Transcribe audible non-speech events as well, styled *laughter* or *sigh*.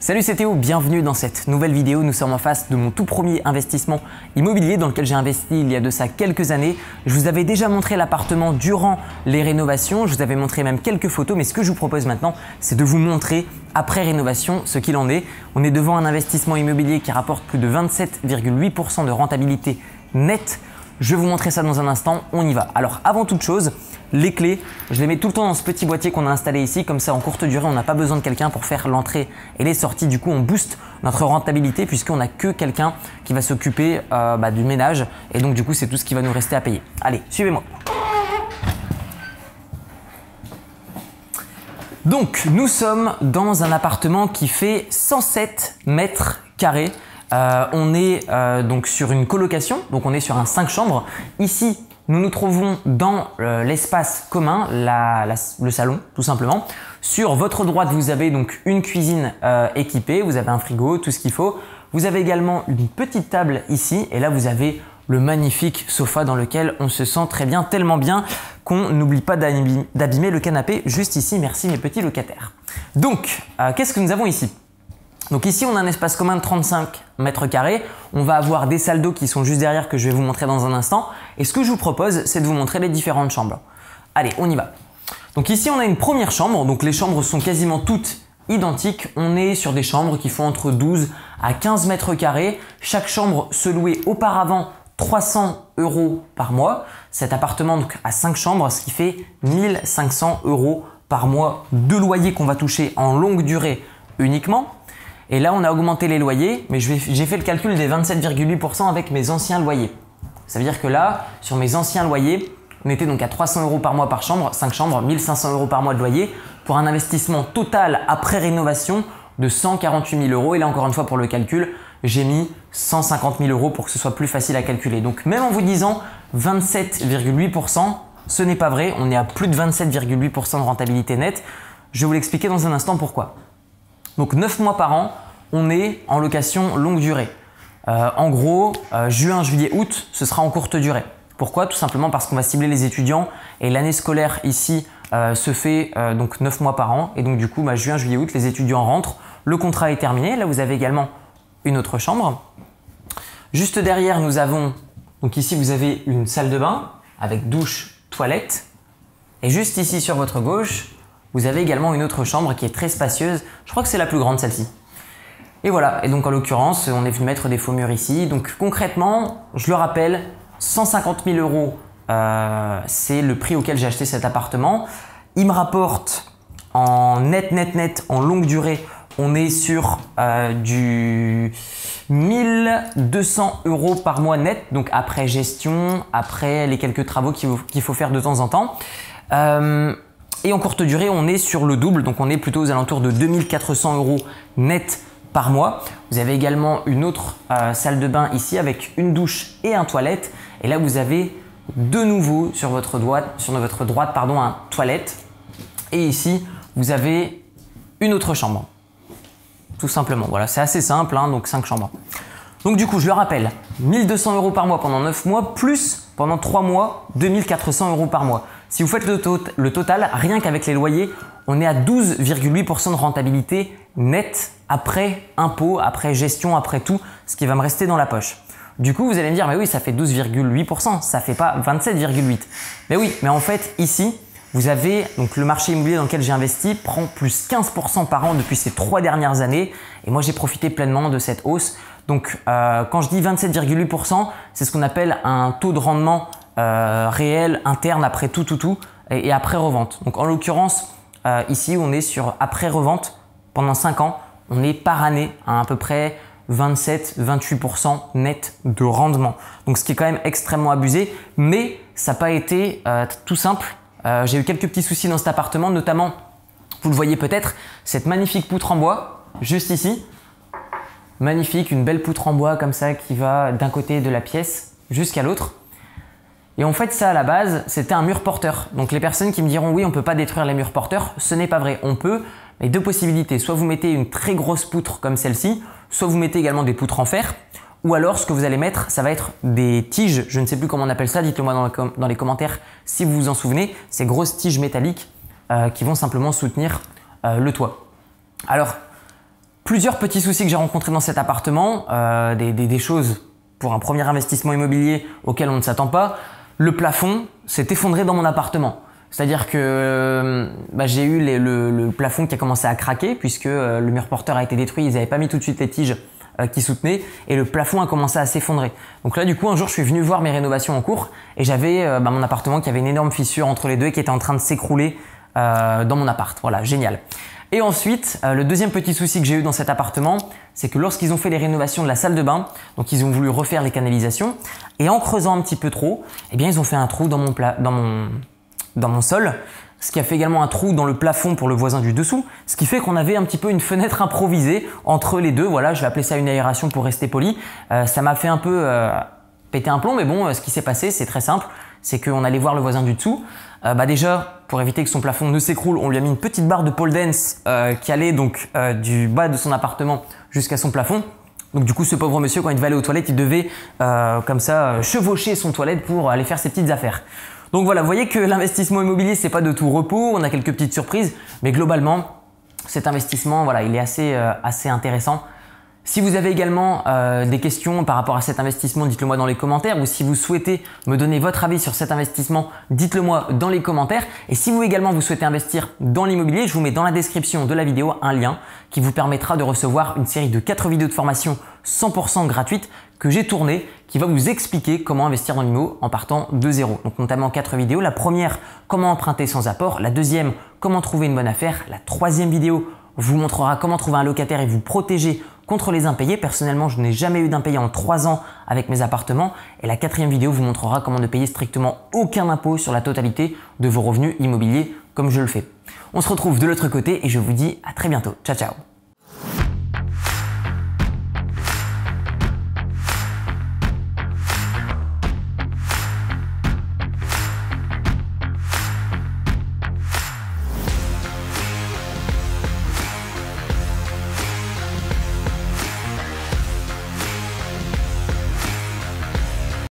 Salut c'est Théo, bienvenue dans cette nouvelle vidéo. Nous sommes en face de mon tout premier investissement immobilier dans lequel j'ai investi il y a de ça quelques années. Je vous avais déjà montré l'appartement durant les rénovations, je vous avais montré même quelques photos, mais ce que je vous propose maintenant, c'est de vous montrer après rénovation ce qu'il en est. On est devant un investissement immobilier qui rapporte plus de 27,8% de rentabilité nette. Je vais vous montrer ça dans un instant, on y va. Alors avant toute chose, les clés, je les mets tout le temps dans ce petit boîtier qu'on a installé ici, comme ça en courte durée on n'a pas besoin de quelqu'un pour faire l'entrée et les sorties. Du coup on booste notre rentabilité puisqu'on n'a que quelqu'un qui va s'occuper euh, bah, du ménage et donc du coup c'est tout ce qui va nous rester à payer. Allez, suivez-moi. Donc nous sommes dans un appartement qui fait 107 mètres carrés. Euh, on est euh, donc sur une colocation, donc on est sur un 5 chambres. Ici, nous nous trouvons dans euh, l'espace commun, le salon tout simplement. Sur votre droite, vous avez donc une cuisine équipée, vous avez un frigo, tout ce qu'il faut. Vous avez également une petite table ici et là vous avez le magnifique sofa dans lequel on se sent très bien, tellement bien qu'on n'oublie pas d'abîmer le canapé juste ici. Merci mes petits locataires. Donc, qu'est-ce que nous avons ici? Donc ici, on a un espace commun de 35 mètres carrés. On va avoir des salles d'eau qui sont juste derrière que je vais vous montrer dans un instant. Et ce que je vous propose, c'est de vous montrer les différentes chambres. Allez, on y va. Donc ici, on a une première chambre. Donc les chambres sont quasiment toutes identiques. On est sur des chambres qui font entre 12 à 15 mètres carrés. Chaque chambre se louait auparavant 300 euros par mois. Cet appartement donc, a 5 chambres, ce qui fait 1500 euros par mois de loyer qu'on va toucher en longue durée uniquement. Et là, on a augmenté les loyers, mais j'ai fait le calcul des 27,8% avec mes anciens loyers. Ça veut dire que là, sur mes anciens loyers, on était donc à 300 euros par mois par chambre, 5 chambres, 1500 euros par mois de loyer, pour un investissement total après rénovation de 148 000 euros. Et là, encore une fois, pour le calcul, j'ai mis 150 000 euros pour que ce soit plus facile à calculer. Donc, même en vous disant 27,8%, ce n'est pas vrai. On est à plus de 27,8% de rentabilité nette. Je vais vous l'expliquer dans un instant pourquoi. Donc 9 mois par an, on est en location longue durée. Euh, en gros, euh, juin, juillet, août, ce sera en courte durée. Pourquoi? Tout simplement parce qu'on va cibler les étudiants et l'année scolaire ici euh, se fait donc 9 mois par an. Et donc du coup, bah, juin, juillet, août, les étudiants rentrent. Le contrat est terminé. Là, vous avez également une autre chambre. Juste derrière, nous avons, donc ici, vous avez une salle de bain avec douche, toilette. Et juste ici sur votre gauche, vous avez également une autre chambre qui est très spacieuse. Je crois que c'est la plus grande celle-ci. Et voilà, et donc en l'occurrence, on est venu mettre des faux murs ici. Donc concrètement, je le rappelle, 150 000 euros, euh, c'est le prix auquel j'ai acheté cet appartement. Il me rapporte en net, net, net, en longue durée, on est sur euh, du 1200 euros par mois net, donc après gestion, après les quelques travaux qu'il faut faire de temps en temps. Euh, et en courte durée, on est sur le double, donc on est plutôt aux alentours de 2400 euros net par mois. Vous avez également une autre euh, salle de bain ici avec une douche et un toilette. Et là, vous avez de nouveau sur votre droite, pardon, un toilette. Et ici, vous avez une autre chambre. Tout simplement. Voilà, c'est assez simple, hein, donc 5 chambres. Donc du coup, je le rappelle, 1200 euros par mois pendant 9 mois, plus pendant 3 mois, 2400 euros par mois. Si vous faites le, total, rien qu'avec les loyers, on est à 12,8% de rentabilité nette après impôt, après gestion, après tout, ce qui va me rester dans la poche. Du coup, vous allez me dire, mais oui, ça fait 12,8%, ça fait pas 27,8%. Mais oui, mais en fait, ici, vous avez donc le marché immobilier dans lequel j'ai investi prend plus 15% par an depuis ces trois dernières années et moi j'ai profité pleinement de cette hausse. Donc euh, quand je dis 27,8%, c'est ce qu'on appelle un taux de rendement euh, réel, interne, après tout, tout, tout, et, après revente. Donc en l'occurrence, euh, ici, on est sur après revente pendant 5 ans. On est par année à à peu près 27-28% net de rendement. Donc ce qui est quand même extrêmement abusé, mais ça n'a pas été euh, tout simple. J'ai eu quelques petits soucis dans cet appartement, notamment, vous le voyez peut-être, cette magnifique poutre en bois, juste ici. Magnifique, une belle poutre en bois comme ça qui va d'un côté de la pièce jusqu'à l'autre. Et en fait, ça à la base, c'était un mur porteur. Donc les personnes qui me diront oui, on ne peut pas détruire les murs porteurs, ce n'est pas vrai. On peut, mais deux possibilités. Soit vous mettez une très grosse poutre comme celle-ci, soit vous mettez également des poutres en fer, ou alors ce que vous allez mettre, ça va être des tiges, je ne sais plus comment on appelle ça, dites-le moi dans, les commentaires si vous vous en souvenez, ces grosses tiges métalliques euh, qui vont simplement soutenir euh, le toit. Alors, Plusieurs petits soucis que j'ai rencontrés dans cet appartement, euh, des, des, choses pour un premier investissement immobilier auquel on ne s'attend pas. Le plafond s'est effondré dans mon appartement. C'est-à-dire que euh, bah, j'ai eu le, plafond qui a commencé à craquer puisque euh, le mur porteur a été détruit, ils n'avaient pas mis tout de suite les tiges euh, qui soutenaient et le plafond a commencé à s'effondrer. Donc là du coup un jour je suis venu voir mes rénovations en cours et j'avais bah, mon appartement qui avait une énorme fissure entre les deux et qui était en train de s'écrouler dans mon appart. Voilà, génial. Et ensuite, le deuxième petit souci que j'ai eu dans cet appartement, c'est que lorsqu'ils ont fait les rénovations de la salle de bain, donc ils ont voulu refaire les canalisations, et en creusant un petit peu trop, eh bien ils ont fait un trou dans mon, sol, ce qui a fait également un trou dans le plafond pour le voisin du dessous, ce qui fait qu'on avait un petit peu une fenêtre improvisée entre les deux. Voilà, je vais appeler ça une aération pour rester poli. Euh, ça m'a fait un peu euh, péter un plomb, mais bon, euh, ce qui s'est passé, c'est très simple. C'est qu'on allait voir le voisin du dessous. bah déjà, pour éviter que son plafond ne s'écroule, on lui a mis une petite barre de pole dance qui allait donc du bas de son appartement jusqu'à son plafond. Donc du coup, ce pauvre monsieur, quand il devait aller aux toilettes, il devait comme ça chevaucher son toilette pour aller faire ses petites affaires. Donc voilà, vous voyez que *laughs* l'investissement immobilier, c'est pas de tout repos, on a quelques petites surprises, mais globalement, cet investissement, voilà, il est assez, euh, assez intéressant. Si vous avez également euh, des questions par rapport à cet investissement, dites-le moi dans les commentaires. Ou si vous souhaitez me donner votre avis sur cet investissement, dites-le moi dans les commentaires. Et si vous également vous souhaitez investir dans l'immobilier, je vous mets dans la description de la vidéo un lien qui vous permettra de recevoir une série de 4 vidéos de formation 100% gratuites que j'ai tournées qui va vous expliquer comment investir dans l'IMO en partant de zéro. Donc notamment quatre vidéos. La première, comment emprunter sans apport. La deuxième, comment trouver une bonne affaire. La troisième vidéo vous montrera comment trouver un locataire et vous protéger contre les impayés. Personnellement, je n'ai jamais eu d'impayés en trois ans avec mes appartements. Et la quatrième vidéo vous montrera comment ne payer strictement aucun impôt sur la totalité de vos revenus immobiliers comme je le fais. On se retrouve de l'autre côté et je vous dis à très bientôt. Ciao ciao